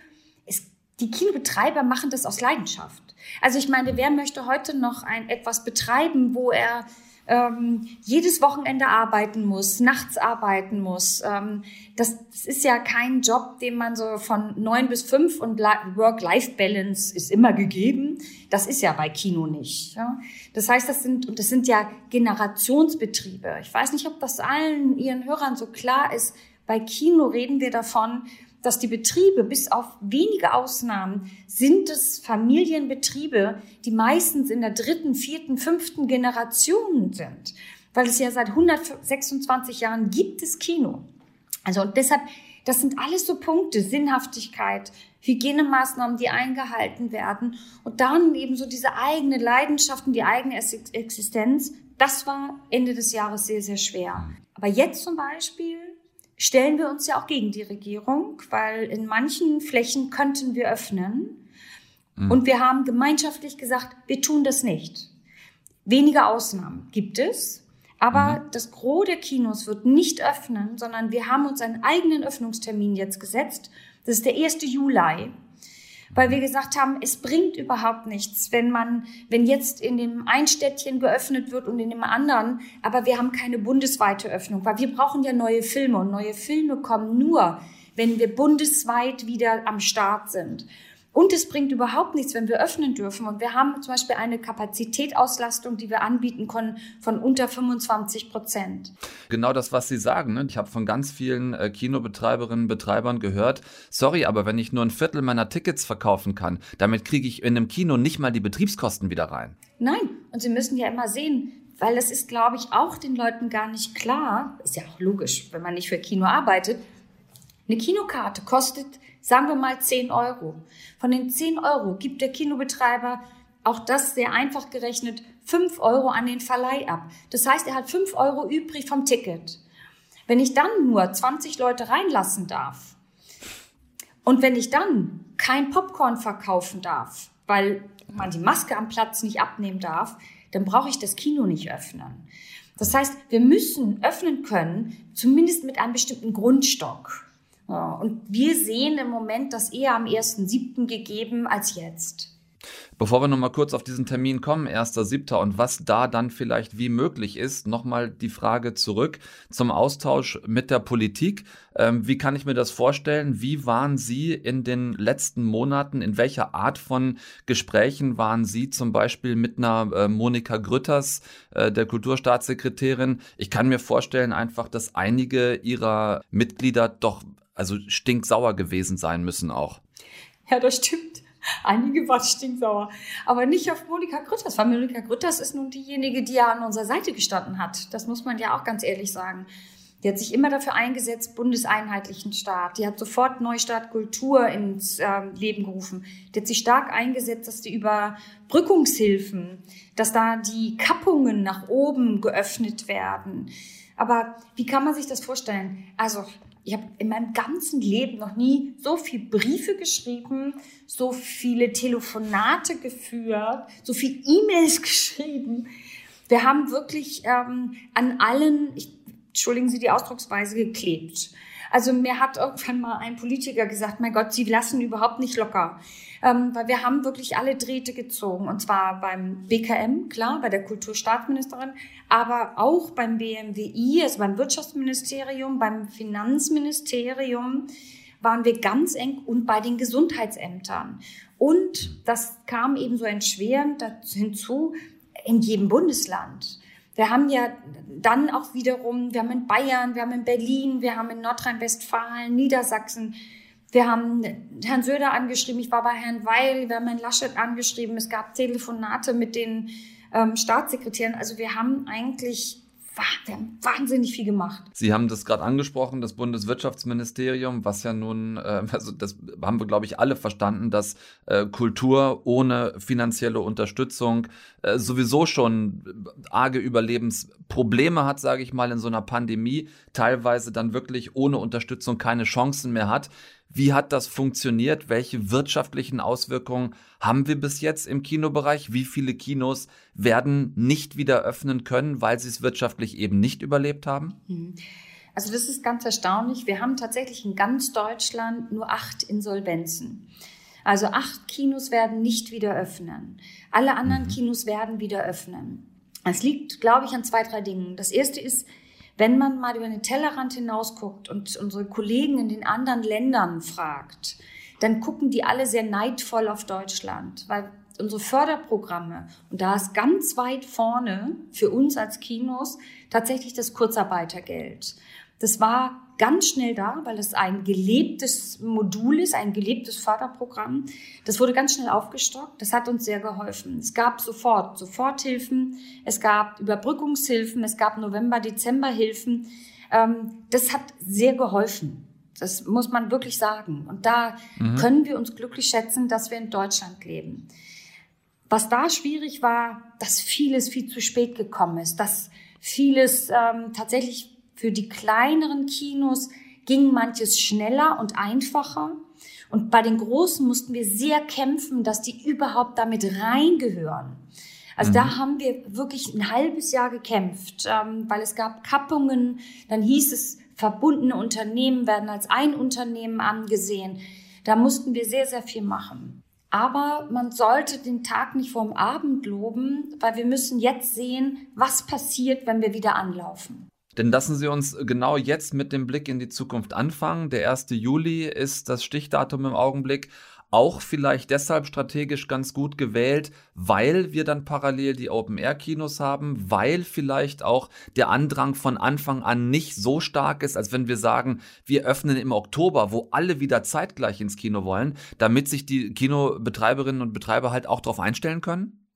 es, die Kinobetreiber machen das aus Leidenschaft. Also ich meine, wer möchte heute noch ein etwas betreiben, wo er ähm, jedes Wochenende arbeiten muss, nachts arbeiten muss. Ähm, das, das ist ja kein Job, den man so von neun bis fünf und Work-Life-Balance ist immer gegeben. Das ist ja bei Kino nicht. Ja? Das heißt, das sind, und das sind ja Generationsbetriebe. Ich weiß nicht, ob das allen Ihren Hörern so klar ist. Bei Kino reden wir davon, dass die Betriebe, bis auf wenige Ausnahmen, sind es Familienbetriebe, die meistens in der dritten, vierten, fünften Generation sind. Weil es ja seit 126 Jahren gibt es Kino. Also und deshalb, das sind alles so Punkte, Sinnhaftigkeit, Hygienemaßnahmen, die eingehalten werden und dann eben so diese eigene Leidenschaft und die eigene Existenz. Das war Ende des Jahres sehr, sehr schwer. Aber jetzt zum Beispiel stellen wir uns ja auch gegen die Regierung, weil in manchen Flächen könnten wir öffnen. Mhm. Und wir haben gemeinschaftlich gesagt, wir tun das nicht. Wenige Ausnahmen gibt es, aber mhm. das Gros der Kinos wird nicht öffnen, sondern wir haben uns einen eigenen Öffnungstermin jetzt gesetzt. Das ist der 1. Juli weil wir gesagt haben, es bringt überhaupt nichts, wenn man, wenn jetzt in dem einen Städtchen geöffnet wird und in dem anderen, aber wir haben keine bundesweite Öffnung, weil wir brauchen ja neue Filme und neue Filme kommen nur, wenn wir bundesweit wieder am Start sind. Und es bringt überhaupt nichts, wenn wir öffnen dürfen. Und wir haben zum Beispiel eine Kapazitätsauslastung, die wir anbieten können, von unter 25 Prozent. Genau das, was Sie sagen. Ne? Ich habe von ganz vielen äh, Kinobetreiberinnen und Betreibern gehört, sorry, aber wenn ich nur ein Viertel meiner Tickets verkaufen kann, damit kriege ich in einem Kino nicht mal die Betriebskosten wieder rein. Nein, und Sie müssen ja immer sehen, weil das ist, glaube ich, auch den Leuten gar nicht klar. Ist ja auch logisch, wenn man nicht für Kino arbeitet. Eine Kinokarte kostet Sagen wir mal 10 Euro. Von den 10 Euro gibt der Kinobetreiber, auch das sehr einfach gerechnet, 5 Euro an den Verleih ab. Das heißt, er hat 5 Euro übrig vom Ticket. Wenn ich dann nur 20 Leute reinlassen darf und wenn ich dann kein Popcorn verkaufen darf, weil man die Maske am Platz nicht abnehmen darf, dann brauche ich das Kino nicht öffnen. Das heißt, wir müssen öffnen können, zumindest mit einem bestimmten Grundstock. Und wir sehen im Moment das eher am 1.7. gegeben als jetzt. Bevor wir nochmal kurz auf diesen Termin kommen, 1.7. und was da dann vielleicht wie möglich ist, nochmal die Frage zurück zum Austausch mit der Politik. Ähm, wie kann ich mir das vorstellen? Wie waren Sie in den letzten Monaten? In welcher Art von Gesprächen waren Sie zum Beispiel mit einer äh, Monika Grütters, äh, der Kulturstaatssekretärin? Ich kann mir vorstellen einfach, dass einige Ihrer Mitglieder doch also stinksauer gewesen sein müssen auch. Ja, das stimmt. Einige waren stinksauer. Aber nicht auf Monika Grütters, weil Monika Grütters ist nun diejenige, die ja an unserer Seite gestanden hat. Das muss man ja auch ganz ehrlich sagen. Die hat sich immer dafür eingesetzt, bundeseinheitlichen Staat. Die hat sofort Neustart Kultur ins äh, Leben gerufen. Die hat sich stark eingesetzt, dass die Überbrückungshilfen, dass da die Kappungen nach oben geöffnet werden. Aber wie kann man sich das vorstellen? Also ich habe in meinem ganzen Leben noch nie so viele Briefe geschrieben, so viele Telefonate geführt, so viele E-Mails geschrieben. Wir haben wirklich ähm, an allen, ich, entschuldigen Sie die Ausdrucksweise, geklebt. Also mir hat irgendwann mal ein Politiker gesagt, mein Gott, Sie lassen überhaupt nicht locker. Ähm, weil wir haben wirklich alle Drähte gezogen. Und zwar beim BKM, klar, bei der Kulturstaatsministerin, aber auch beim BMWI, also beim Wirtschaftsministerium, beim Finanzministerium waren wir ganz eng und bei den Gesundheitsämtern. Und das kam eben so entschwerend hinzu, in jedem Bundesland. Wir haben ja dann auch wiederum, wir haben in Bayern, wir haben in Berlin, wir haben in Nordrhein-Westfalen, Niedersachsen, wir haben Herrn Söder angeschrieben, ich war bei Herrn Weil, wir haben Herrn Laschet angeschrieben, es gab Telefonate mit den ähm, Staatssekretären. Also wir haben eigentlich wahnsinnig viel gemacht. Sie haben das gerade angesprochen, das Bundeswirtschaftsministerium, was ja nun, äh, also das haben wir, glaube ich, alle verstanden, dass äh, Kultur ohne finanzielle Unterstützung äh, sowieso schon arge Überlebensprobleme hat, sage ich mal, in so einer Pandemie, teilweise dann wirklich ohne Unterstützung keine Chancen mehr hat. Wie hat das funktioniert? Welche wirtschaftlichen Auswirkungen haben wir bis jetzt im Kinobereich? Wie viele Kinos werden nicht wieder öffnen können, weil sie es wirtschaftlich eben nicht überlebt haben? Mhm. Also das ist ganz erstaunlich. Wir haben tatsächlich in ganz Deutschland nur acht Insolvenzen. Also acht Kinos werden nicht wieder öffnen. Alle anderen mhm. Kinos werden wieder öffnen. Es liegt, glaube ich, an zwei, drei Dingen. Das erste ist, wenn man mal über den Tellerrand hinausguckt und unsere Kollegen in den anderen Ländern fragt, dann gucken die alle sehr neidvoll auf Deutschland, weil unsere Förderprogramme, und da ist ganz weit vorne für uns als Kinos tatsächlich das Kurzarbeitergeld. Das war ganz schnell da, weil es ein gelebtes Modul ist, ein gelebtes Förderprogramm. Das wurde ganz schnell aufgestockt. Das hat uns sehr geholfen. Es gab sofort Soforthilfen, es gab Überbrückungshilfen, es gab November-Dezember-Hilfen. Ähm, das hat sehr geholfen. Das muss man wirklich sagen. Und da mhm. können wir uns glücklich schätzen, dass wir in Deutschland leben. Was da schwierig war, dass vieles viel zu spät gekommen ist, dass vieles ähm, tatsächlich für die kleineren Kinos ging manches schneller und einfacher. Und bei den Großen mussten wir sehr kämpfen, dass die überhaupt damit reingehören. Also mhm. da haben wir wirklich ein halbes Jahr gekämpft, ähm, weil es gab Kappungen. Dann hieß es, verbundene Unternehmen werden als ein Unternehmen angesehen. Da mussten wir sehr, sehr viel machen. Aber man sollte den Tag nicht vorm Abend loben, weil wir müssen jetzt sehen, was passiert, wenn wir wieder anlaufen. Denn lassen Sie uns genau jetzt mit dem Blick in die Zukunft anfangen. Der 1. Juli ist das Stichdatum im Augenblick auch vielleicht deshalb strategisch ganz gut gewählt, weil wir dann parallel die Open-Air-Kinos haben, weil vielleicht auch der Andrang von Anfang an nicht so stark ist, als wenn wir sagen, wir öffnen im Oktober, wo alle wieder zeitgleich ins Kino wollen, damit sich die Kinobetreiberinnen und Betreiber halt auch darauf einstellen können?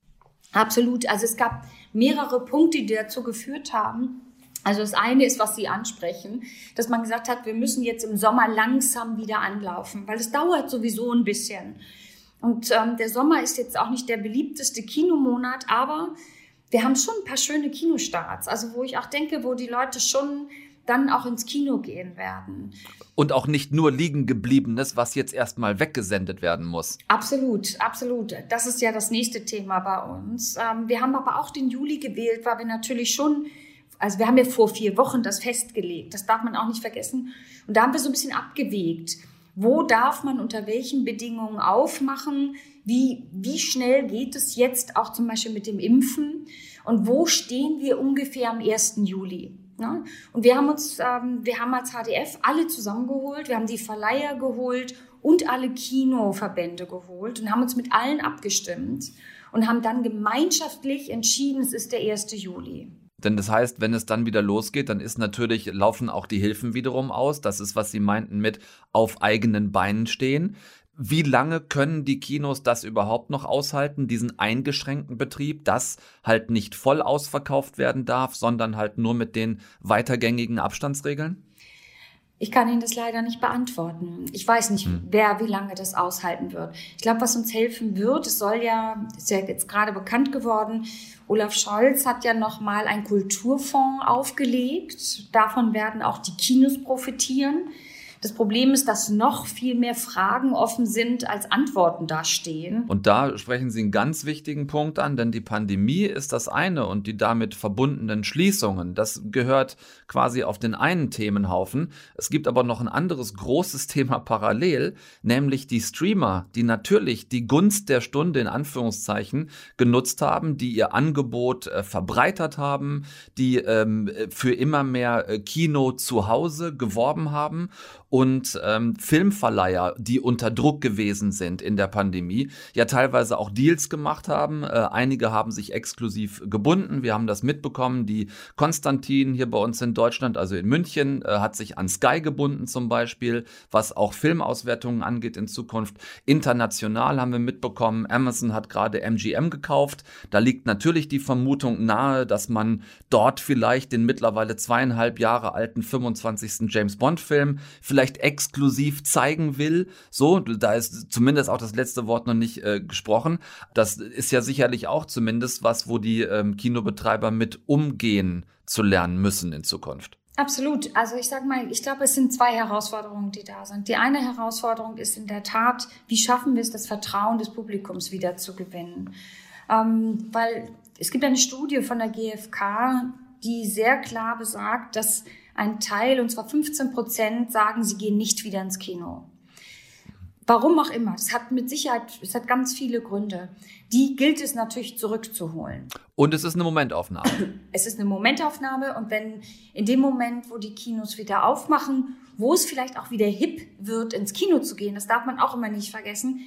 Absolut. Also es gab mehrere Punkte, die dazu geführt haben, also das eine ist, was Sie ansprechen, dass man gesagt hat, wir müssen jetzt im Sommer langsam wieder anlaufen, weil es dauert sowieso ein bisschen. Und ähm, der Sommer ist jetzt auch nicht der beliebteste Kinomonat, aber wir haben schon ein paar schöne Kinostarts, also wo ich auch denke, wo die Leute schon dann auch ins Kino gehen werden. Und auch nicht nur liegen gebliebenes, was jetzt erstmal weggesendet werden muss. Absolut, absolut. Das ist ja das nächste Thema bei uns. Ähm, wir haben aber auch den Juli gewählt, weil wir natürlich schon also wir haben ja vor vier Wochen das festgelegt, das darf man auch nicht vergessen. Und da haben wir so ein bisschen abgewegt. Wo darf man unter welchen Bedingungen aufmachen? Wie, wie schnell geht es jetzt auch zum Beispiel mit dem Impfen? Und wo stehen wir ungefähr am 1. Juli? Ja? Und wir haben uns, ähm, wir haben als HDF alle zusammengeholt, wir haben die Verleiher geholt und alle Kinoverbände geholt und haben uns mit allen abgestimmt und haben dann gemeinschaftlich entschieden, es ist der 1. Juli. Denn das heißt, wenn es dann wieder losgeht, dann ist natürlich, laufen auch die Hilfen wiederum aus. Das ist, was Sie meinten mit auf eigenen Beinen stehen. Wie lange können die Kinos das überhaupt noch aushalten, diesen eingeschränkten Betrieb, dass halt nicht voll ausverkauft werden darf, sondern halt nur mit den weitergängigen Abstandsregeln? Ich kann Ihnen das leider nicht beantworten. Ich weiß nicht, hm. wer wie lange das aushalten wird. Ich glaube, was uns helfen wird, es soll ja, ist ja jetzt gerade bekannt geworden, Olaf Scholz hat ja nochmal einen Kulturfonds aufgelegt. Davon werden auch die Kinos profitieren. Das Problem ist, dass noch viel mehr Fragen offen sind, als Antworten dastehen. Und da sprechen Sie einen ganz wichtigen Punkt an, denn die Pandemie ist das eine und die damit verbundenen Schließungen, das gehört quasi auf den einen Themenhaufen. Es gibt aber noch ein anderes großes Thema parallel, nämlich die Streamer, die natürlich die Gunst der Stunde in Anführungszeichen genutzt haben, die ihr Angebot äh, verbreitert haben, die ähm, für immer mehr äh, Kino zu Hause geworben haben und ähm, Filmverleiher, die unter Druck gewesen sind in der Pandemie, ja teilweise auch Deals gemacht haben. Äh, einige haben sich exklusiv gebunden. Wir haben das mitbekommen. Die Konstantin hier bei uns in Deutschland, also in München, äh, hat sich an Sky gebunden zum Beispiel, was auch Filmauswertungen angeht in Zukunft. International haben wir mitbekommen, Amazon hat gerade MGM gekauft. Da liegt natürlich die Vermutung nahe, dass man dort vielleicht den mittlerweile zweieinhalb Jahre alten 25. James Bond Film vielleicht vielleicht exklusiv zeigen will. So, da ist zumindest auch das letzte Wort noch nicht äh, gesprochen. Das ist ja sicherlich auch zumindest was, wo die ähm, Kinobetreiber mit umgehen zu lernen müssen in Zukunft. Absolut. Also ich sage mal, ich glaube, es sind zwei Herausforderungen, die da sind. Die eine Herausforderung ist in der Tat, wie schaffen wir es, das Vertrauen des Publikums wieder zu gewinnen? Ähm, weil es gibt eine Studie von der GfK, die sehr klar besagt, dass ein Teil, und zwar 15 Prozent, sagen, sie gehen nicht wieder ins Kino. Warum auch immer. Es hat mit Sicherheit, es hat ganz viele Gründe. Die gilt es natürlich zurückzuholen. Und es ist eine Momentaufnahme. Es ist eine Momentaufnahme und wenn in dem Moment, wo die Kinos wieder aufmachen, wo es vielleicht auch wieder hip wird, ins Kino zu gehen, das darf man auch immer nicht vergessen,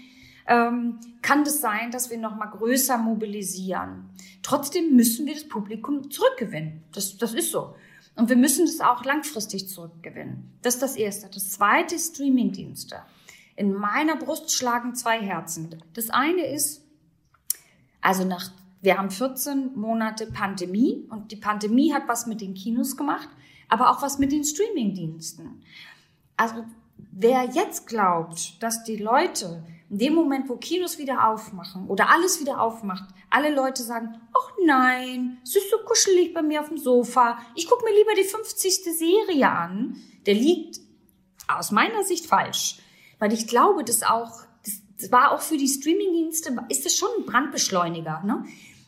ähm, kann es das sein, dass wir noch mal größer mobilisieren. Trotzdem müssen wir das Publikum zurückgewinnen. Das, das ist so. Und wir müssen das auch langfristig zurückgewinnen. Das ist das Erste. Das Zweite ist Streamingdienste. In meiner Brust schlagen zwei Herzen. Das eine ist, also nach, wir haben 14 Monate Pandemie und die Pandemie hat was mit den Kinos gemacht, aber auch was mit den Streamingdiensten. Also wer jetzt glaubt, dass die Leute in dem Moment, wo Kinos wieder aufmachen oder alles wieder aufmacht, alle Leute sagen, ach nein, es ist so kuschelig bei mir auf dem Sofa, ich gucke mir lieber die 50. Serie an, der liegt aus meiner Sicht falsch. Weil ich glaube, dass auch, das, war auch für die Streamingdienste, ist das schon ein Brandbeschleuniger, ne?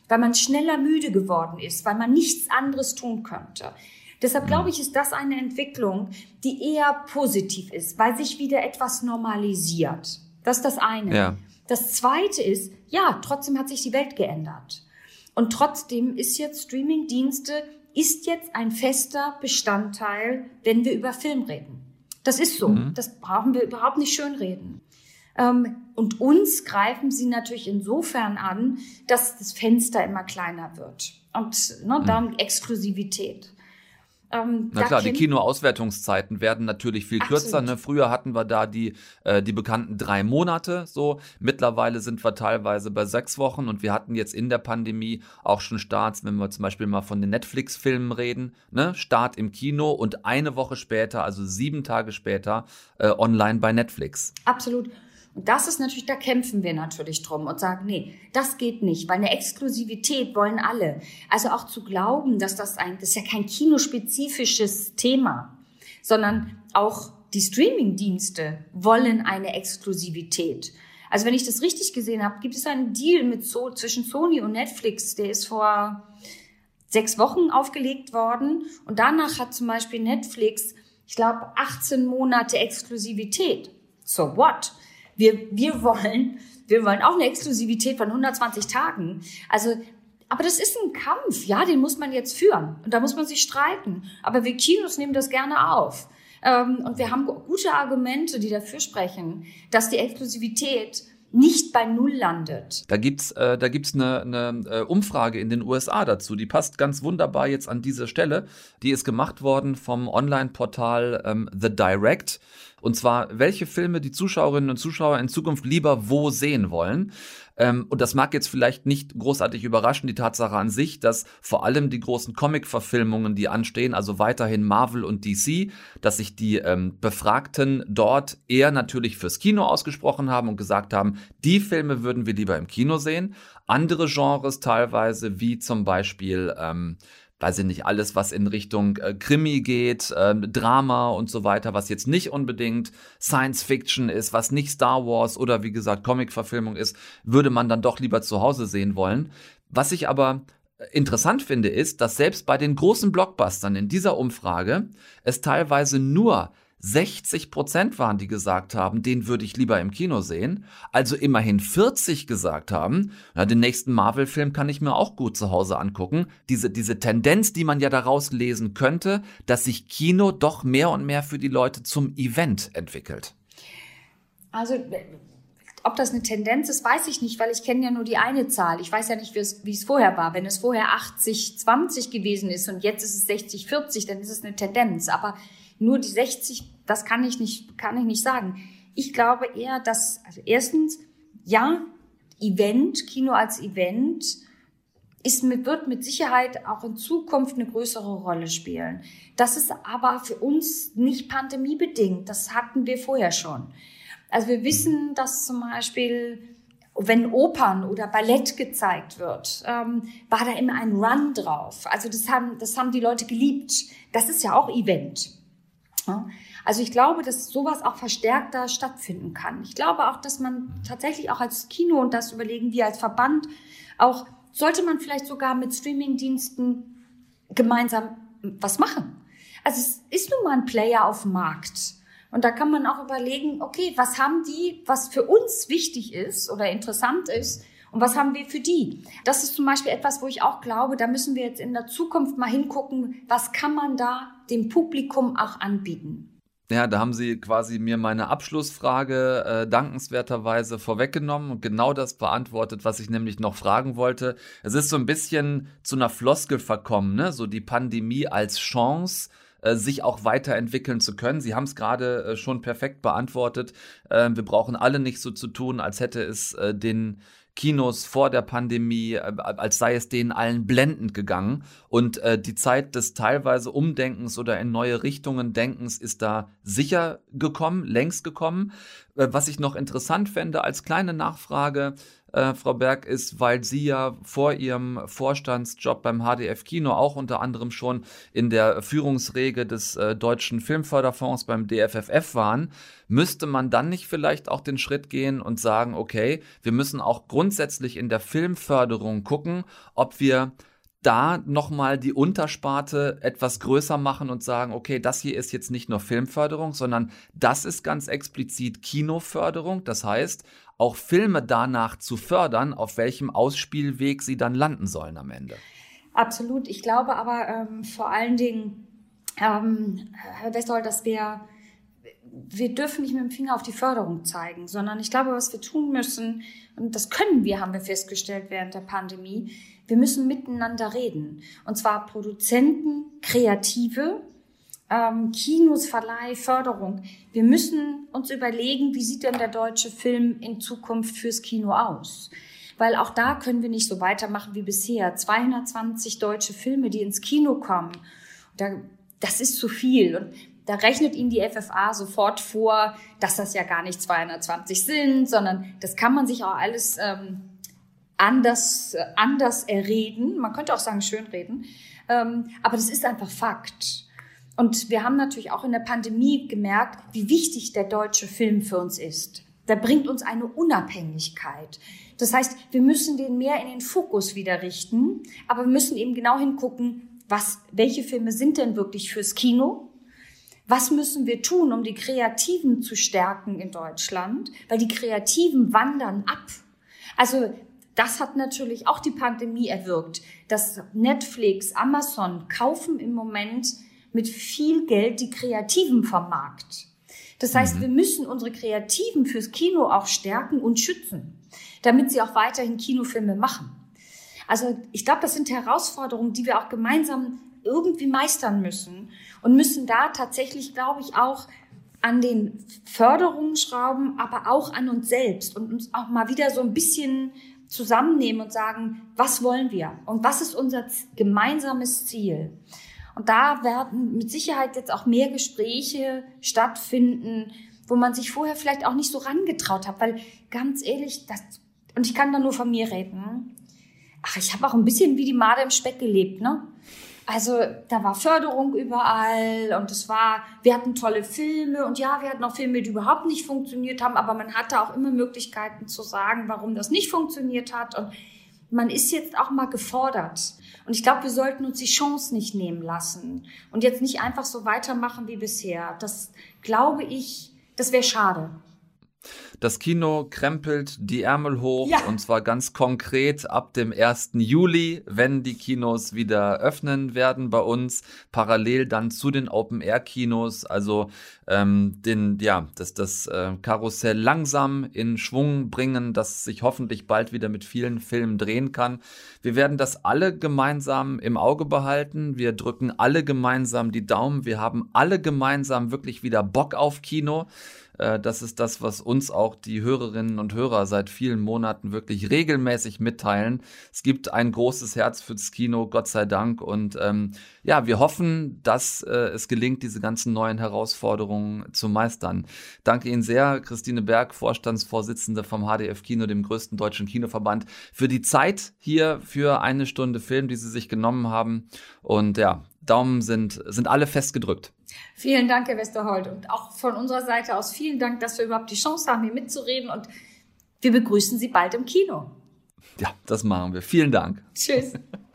Weil man schneller müde geworden ist, weil man nichts anderes tun könnte. Deshalb glaube ich, ist das eine Entwicklung, die eher positiv ist, weil sich wieder etwas normalisiert. Das ist das eine. Ja. Das zweite ist, ja, trotzdem hat sich die Welt geändert. Und trotzdem ist jetzt Streamingdienste, ist jetzt ein fester Bestandteil, wenn wir über Film reden. Das ist so. Mhm. Das brauchen wir überhaupt nicht schönreden. Ähm, und uns greifen sie natürlich insofern an, dass das Fenster immer kleiner wird. Und ne, dann Exklusivität. Ähm, Na klar, die Kinoauswertungszeiten werden natürlich viel kürzer. Ne? Früher hatten wir da die, äh, die bekannten drei Monate. So, mittlerweile sind wir teilweise bei sechs Wochen und wir hatten jetzt in der Pandemie auch schon Starts, wenn wir zum Beispiel mal von den Netflix-Filmen reden. Ne? Start im Kino und eine Woche später, also sieben Tage später, äh, online bei Netflix. Absolut. Und das ist natürlich, da kämpfen wir natürlich drum und sagen, nee, das geht nicht, weil eine Exklusivität wollen alle. Also auch zu glauben, dass das ein, das ist ja kein kinospezifisches Thema, sondern auch die Streaming-Dienste wollen eine Exklusivität. Also wenn ich das richtig gesehen habe, gibt es einen Deal mit so, zwischen Sony und Netflix, der ist vor sechs Wochen aufgelegt worden und danach hat zum Beispiel Netflix, ich glaube, 18 Monate Exklusivität. So what? Wir, wir wollen, wir wollen auch eine Exklusivität von 120 Tagen. Also, aber das ist ein Kampf, ja, den muss man jetzt führen. Und da muss man sich streiten. Aber wir Kinos nehmen das gerne auf. Ähm, und wir haben gute Argumente, die dafür sprechen, dass die Exklusivität nicht bei Null landet. Da gibt's, äh, da gibt's eine, eine äh, Umfrage in den USA dazu. Die passt ganz wunderbar jetzt an diese Stelle. Die ist gemacht worden vom Online-Portal ähm, The Direct. Und zwar, welche Filme die Zuschauerinnen und Zuschauer in Zukunft lieber wo sehen wollen. Ähm, und das mag jetzt vielleicht nicht großartig überraschen, die Tatsache an sich, dass vor allem die großen Comic-Verfilmungen, die anstehen, also weiterhin Marvel und DC, dass sich die ähm, Befragten dort eher natürlich fürs Kino ausgesprochen haben und gesagt haben, die Filme würden wir lieber im Kino sehen. Andere Genres teilweise, wie zum Beispiel ähm, weiß ich nicht, alles, was in Richtung äh, Krimi geht, ähm, Drama und so weiter, was jetzt nicht unbedingt Science Fiction ist, was nicht Star Wars oder wie gesagt Comic-Verfilmung ist, würde man dann doch lieber zu Hause sehen wollen. Was ich aber interessant finde, ist, dass selbst bei den großen Blockbustern in dieser Umfrage es teilweise nur 60 Prozent waren, die gesagt haben, den würde ich lieber im Kino sehen. Also immerhin 40 gesagt haben, na, den nächsten Marvel-Film kann ich mir auch gut zu Hause angucken. Diese, diese Tendenz, die man ja daraus lesen könnte, dass sich Kino doch mehr und mehr für die Leute zum Event entwickelt. Also, ob das eine Tendenz ist, weiß ich nicht, weil ich kenne ja nur die eine Zahl. Ich weiß ja nicht, wie es, vorher war. Wenn es vorher 80-20 gewesen ist und jetzt ist es 60-40, dann ist es eine Tendenz. Aber nur die 60, das kann ich nicht, kann ich nicht sagen. Ich glaube eher, dass, also erstens, ja, Event, Kino als Event, ist, wird mit Sicherheit auch in Zukunft eine größere Rolle spielen. Das ist aber für uns nicht pandemiebedingt. Das hatten wir vorher schon. Also wir wissen, dass zum Beispiel, wenn Opern oder Ballett gezeigt wird, ähm, war da immer ein Run drauf. Also das haben, das haben die Leute geliebt. Das ist ja auch Event. Ja? Also ich glaube, dass sowas auch verstärkter stattfinden kann. Ich glaube auch, dass man tatsächlich auch als Kino und das überlegen wir als Verband auch, sollte man vielleicht sogar mit Streamingdiensten gemeinsam was machen. Also es ist nun mal ein Player auf dem Markt. Und da kann man auch überlegen, okay, was haben die, was für uns wichtig ist oder interessant ist und was haben wir für die? Das ist zum Beispiel etwas, wo ich auch glaube, da müssen wir jetzt in der Zukunft mal hingucken, was kann man da dem Publikum auch anbieten. Ja, da haben Sie quasi mir meine Abschlussfrage äh, dankenswerterweise vorweggenommen und genau das beantwortet, was ich nämlich noch fragen wollte. Es ist so ein bisschen zu einer Floskel verkommen, ne? So die Pandemie als Chance äh, sich auch weiterentwickeln zu können. Sie haben es gerade äh, schon perfekt beantwortet. Äh, wir brauchen alle nicht so zu tun, als hätte es äh, den Kinos vor der Pandemie, äh, als sei es denen allen blendend gegangen. Und äh, die Zeit des teilweise Umdenkens oder in neue Richtungen Denkens ist da sicher gekommen, längst gekommen. Äh, was ich noch interessant fände als kleine Nachfrage, äh, Frau Berg, ist, weil Sie ja vor Ihrem Vorstandsjob beim HDF Kino auch unter anderem schon in der Führungsrege des äh, Deutschen Filmförderfonds beim DFFF waren. Müsste man dann nicht vielleicht auch den Schritt gehen und sagen, okay, wir müssen auch grundsätzlich in der Filmförderung gucken, ob wir da nochmal die Untersparte etwas größer machen und sagen, okay, das hier ist jetzt nicht nur Filmförderung, sondern das ist ganz explizit Kinoförderung. Das heißt, auch Filme danach zu fördern, auf welchem Ausspielweg sie dann landen sollen am Ende. Absolut. Ich glaube aber ähm, vor allen Dingen, ähm, Herr Westerholt, dass wir wir dürfen nicht mit dem Finger auf die Förderung zeigen, sondern ich glaube, was wir tun müssen, und das können wir, haben wir festgestellt während der Pandemie, wir müssen miteinander reden. Und zwar Produzenten, Kreative, ähm, Kinos, Verleih, Förderung. Wir müssen uns überlegen, wie sieht denn der deutsche Film in Zukunft fürs Kino aus? Weil auch da können wir nicht so weitermachen wie bisher. 220 deutsche Filme, die ins Kino kommen. Da, das ist zu viel. Und da rechnet Ihnen die FFA sofort vor, dass das ja gar nicht 220 sind, sondern das kann man sich auch alles ähm, anders, äh, anders erreden. Man könnte auch sagen, schönreden. Ähm, aber das ist einfach Fakt. Und wir haben natürlich auch in der Pandemie gemerkt, wie wichtig der deutsche Film für uns ist. Der bringt uns eine Unabhängigkeit. Das heißt, wir müssen den mehr in den Fokus wieder richten, aber wir müssen eben genau hingucken, was, welche Filme sind denn wirklich fürs Kino? Was müssen wir tun, um die Kreativen zu stärken in Deutschland? Weil die Kreativen wandern ab. Also das hat natürlich auch die Pandemie erwirkt, dass Netflix, Amazon kaufen im Moment mit viel Geld die Kreativen vom Markt. Das heißt, mhm. wir müssen unsere Kreativen fürs Kino auch stärken und schützen, damit sie auch weiterhin Kinofilme machen. Also ich glaube, das sind Herausforderungen, die wir auch gemeinsam irgendwie meistern müssen und müssen da tatsächlich, glaube ich, auch an den Förderungen schrauben, aber auch an uns selbst und uns auch mal wieder so ein bisschen zusammennehmen und sagen, was wollen wir und was ist unser gemeinsames Ziel? Und da werden mit Sicherheit jetzt auch mehr Gespräche stattfinden, wo man sich vorher vielleicht auch nicht so rangetraut hat, weil ganz ehrlich, das, und ich kann da nur von mir reden, ach, ich habe auch ein bisschen wie die Made im Speck gelebt, ne? Also da war Förderung überall und es war, wir hatten tolle Filme und ja, wir hatten auch Filme, die überhaupt nicht funktioniert haben, aber man hatte auch immer Möglichkeiten zu sagen, warum das nicht funktioniert hat und man ist jetzt auch mal gefordert. Und ich glaube, wir sollten uns die Chance nicht nehmen lassen und jetzt nicht einfach so weitermachen wie bisher. Das glaube ich, das wäre schade. Das Kino krempelt die Ärmel hoch ja. und zwar ganz konkret ab dem 1. Juli, wenn die Kinos wieder öffnen werden bei uns, parallel dann zu den Open-Air-Kinos, also ähm, den, ja, das, das äh, Karussell langsam in Schwung bringen, das sich hoffentlich bald wieder mit vielen Filmen drehen kann. Wir werden das alle gemeinsam im Auge behalten. Wir drücken alle gemeinsam die Daumen. Wir haben alle gemeinsam wirklich wieder Bock auf Kino. Äh, das ist das, was uns auch die Hörerinnen und Hörer seit vielen Monaten wirklich regelmäßig mitteilen. Es gibt ein großes Herz fürs Kino, Gott sei Dank. Und ähm, ja, wir hoffen, dass äh, es gelingt, diese ganzen neuen Herausforderungen zu meistern. Danke Ihnen sehr, Christine Berg, Vorstandsvorsitzende vom HDF Kino, dem größten deutschen Kinoverband, für die Zeit hier für eine Stunde Film, die Sie sich genommen haben. Und ja, Daumen sind, sind alle festgedrückt. Vielen Dank, Herr Westerholt. Und auch von unserer Seite aus vielen Dank, dass wir überhaupt die Chance haben, hier mitzureden. Und wir begrüßen Sie bald im Kino. Ja, das machen wir. Vielen Dank. Tschüss.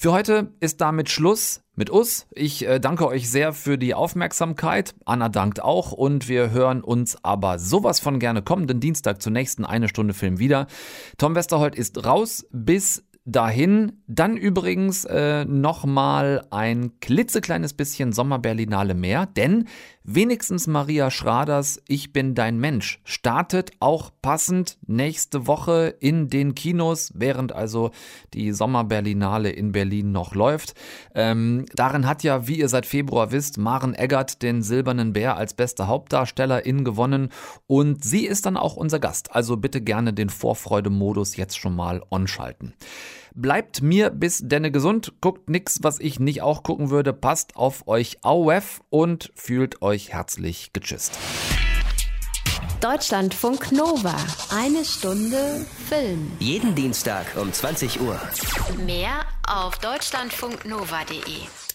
Für heute ist damit Schluss mit uns. Ich äh, danke euch sehr für die Aufmerksamkeit. Anna dankt auch und wir hören uns aber sowas von gerne kommenden Dienstag zur nächsten eine Stunde Film wieder. Tom Westerholt ist raus. Bis dahin. Dann übrigens äh, nochmal ein klitzekleines bisschen Sommerberlinale mehr, denn wenigstens Maria Schraders Ich bin dein Mensch startet auch passend nächste Woche in den Kinos, während also die Sommerberlinale in Berlin noch läuft. Ähm, darin hat ja, wie ihr seit Februar wisst, Maren Eggert den Silbernen Bär als beste Hauptdarstellerin gewonnen und sie ist dann auch unser Gast. Also bitte gerne den Vorfreude-Modus jetzt schon mal onschalten. Bleibt mir bis denne gesund, guckt nix, was ich nicht auch gucken würde, passt auf euch auf und fühlt euch herzlich getschüsst. Deutschlandfunk Nova. Eine Stunde Film. Jeden Dienstag um 20 Uhr. Mehr auf deutschlandfunknova.de.